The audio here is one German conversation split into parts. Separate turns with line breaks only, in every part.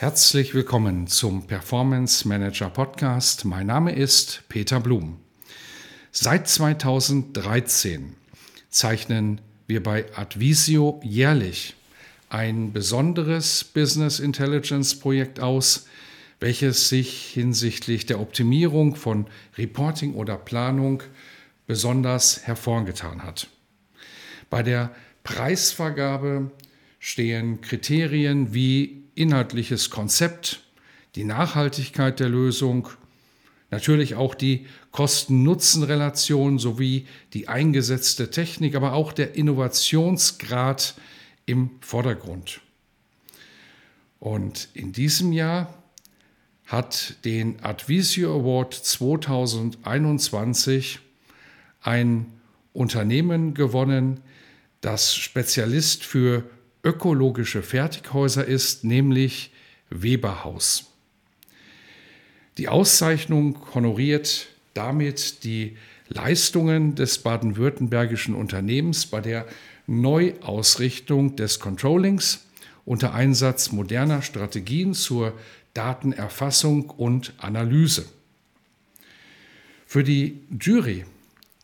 Herzlich willkommen zum Performance Manager Podcast. Mein Name ist Peter Blum. Seit 2013 zeichnen wir bei Advisio jährlich ein besonderes Business Intelligence Projekt aus, welches sich hinsichtlich der Optimierung von Reporting oder Planung besonders hervorgetan hat. Bei der Preisvergabe stehen Kriterien wie inhaltliches Konzept, die Nachhaltigkeit der Lösung, natürlich auch die Kosten-Nutzen-Relation sowie die eingesetzte Technik, aber auch der Innovationsgrad im Vordergrund. Und in diesem Jahr hat den Advisio Award 2021 ein Unternehmen gewonnen, das Spezialist für ökologische Fertighäuser ist, nämlich Weberhaus. Die Auszeichnung honoriert damit die Leistungen des baden-württembergischen Unternehmens bei der Neuausrichtung des Controllings unter Einsatz moderner Strategien zur Datenerfassung und Analyse. Für die Jury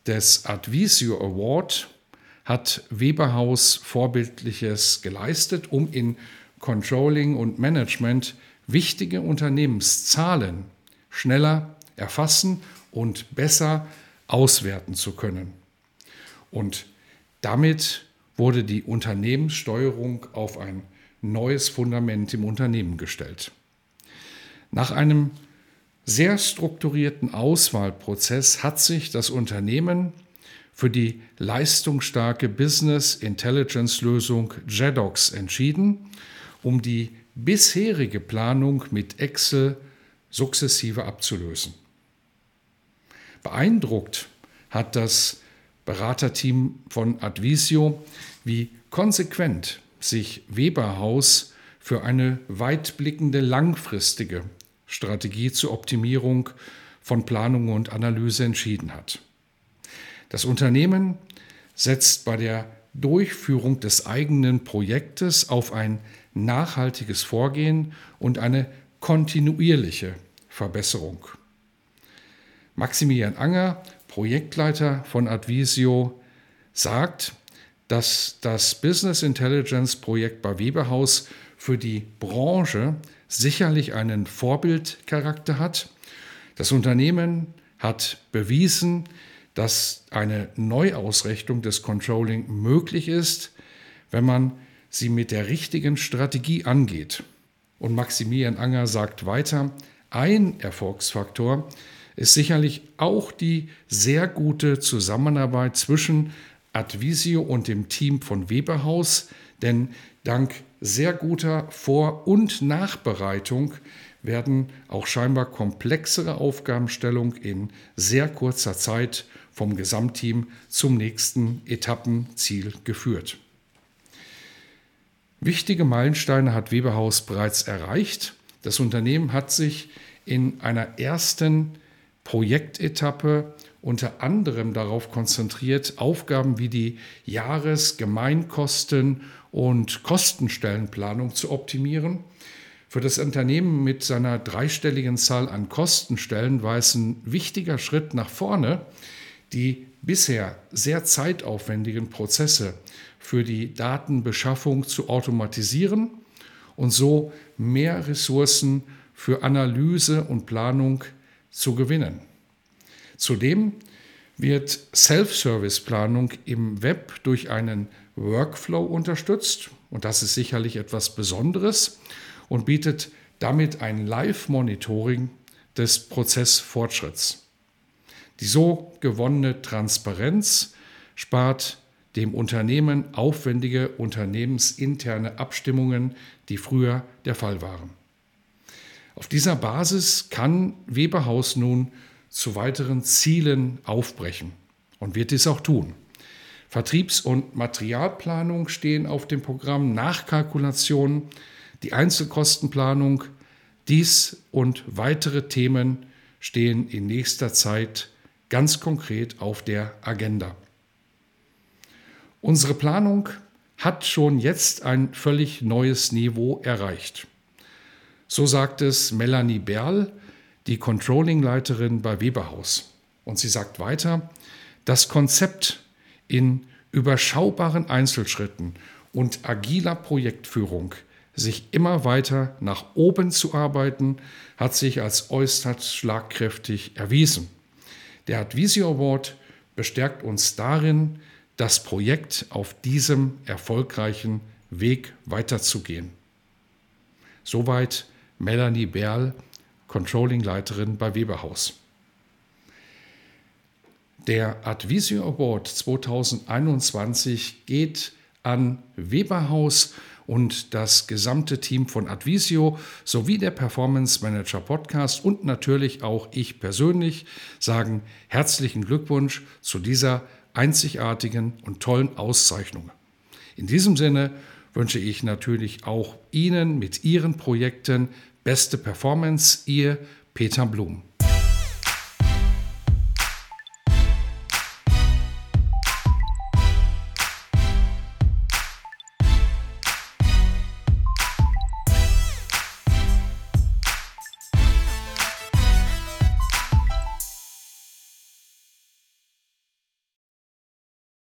des Advisio Award hat Weberhaus Vorbildliches geleistet, um in Controlling und Management wichtige Unternehmenszahlen schneller erfassen und besser auswerten zu können. Und damit wurde die Unternehmenssteuerung auf ein neues Fundament im Unternehmen gestellt. Nach einem sehr strukturierten Auswahlprozess hat sich das Unternehmen für die leistungsstarke Business Intelligence Lösung JEDOX entschieden, um die bisherige Planung mit Excel sukzessive abzulösen. Beeindruckt hat das Beraterteam von Advisio, wie konsequent sich Weberhaus für eine weitblickende langfristige Strategie zur Optimierung von Planung und Analyse entschieden hat. Das Unternehmen setzt bei der Durchführung des eigenen Projektes auf ein nachhaltiges Vorgehen und eine kontinuierliche Verbesserung. Maximilian Anger, Projektleiter von Advisio, sagt, dass das Business Intelligence Projekt bei Weberhaus für die Branche sicherlich einen Vorbildcharakter hat. Das Unternehmen hat bewiesen, dass eine Neuausrichtung des Controlling möglich ist, wenn man sie mit der richtigen Strategie angeht. Und Maximilian Anger sagt weiter, ein Erfolgsfaktor ist sicherlich auch die sehr gute Zusammenarbeit zwischen Advisio und dem Team von Weberhaus, denn dank sehr guter Vor- und Nachbereitung werden auch scheinbar komplexere Aufgabenstellungen in sehr kurzer Zeit vom Gesamtteam zum nächsten Etappenziel geführt. Wichtige Meilensteine hat Weberhaus bereits erreicht. Das Unternehmen hat sich in einer ersten Projektetappe unter anderem darauf konzentriert, Aufgaben wie die Jahresgemeinkosten- und Kostenstellenplanung zu optimieren. Für das Unternehmen mit seiner dreistelligen Zahl an Kostenstellen war es ein wichtiger Schritt nach vorne, die bisher sehr zeitaufwendigen Prozesse für die Datenbeschaffung zu automatisieren und so mehr Ressourcen für Analyse und Planung zu gewinnen. Zudem wird Self-Service-Planung im Web durch einen Workflow unterstützt und das ist sicherlich etwas Besonderes und bietet damit ein Live-Monitoring des Prozessfortschritts. Die so gewonnene Transparenz spart dem Unternehmen aufwendige unternehmensinterne Abstimmungen, die früher der Fall waren. Auf dieser Basis kann Weberhaus nun zu weiteren Zielen aufbrechen und wird dies auch tun. Vertriebs- und Materialplanung stehen auf dem Programm, Nachkalkulation, die Einzelkostenplanung, dies und weitere Themen stehen in nächster Zeit ganz konkret auf der Agenda. Unsere Planung hat schon jetzt ein völlig neues Niveau erreicht. So sagt es Melanie Berl, die Controlling-Leiterin bei Weberhaus. Und sie sagt weiter, das Konzept in überschaubaren Einzelschritten und agiler Projektführung sich immer weiter nach oben zu arbeiten, hat sich als äußerst schlagkräftig erwiesen. Der Advisio Award bestärkt uns darin, das Projekt auf diesem erfolgreichen Weg weiterzugehen. Soweit Melanie Berl, Controlling-Leiterin bei Weberhaus. Der Advisio Award 2021 geht an Weberhaus und das gesamte Team von Advisio sowie der Performance Manager Podcast und natürlich auch ich persönlich sagen herzlichen Glückwunsch zu dieser einzigartigen und tollen Auszeichnung. In diesem Sinne wünsche ich natürlich auch Ihnen mit Ihren Projekten beste Performance, Ihr Peter Blum.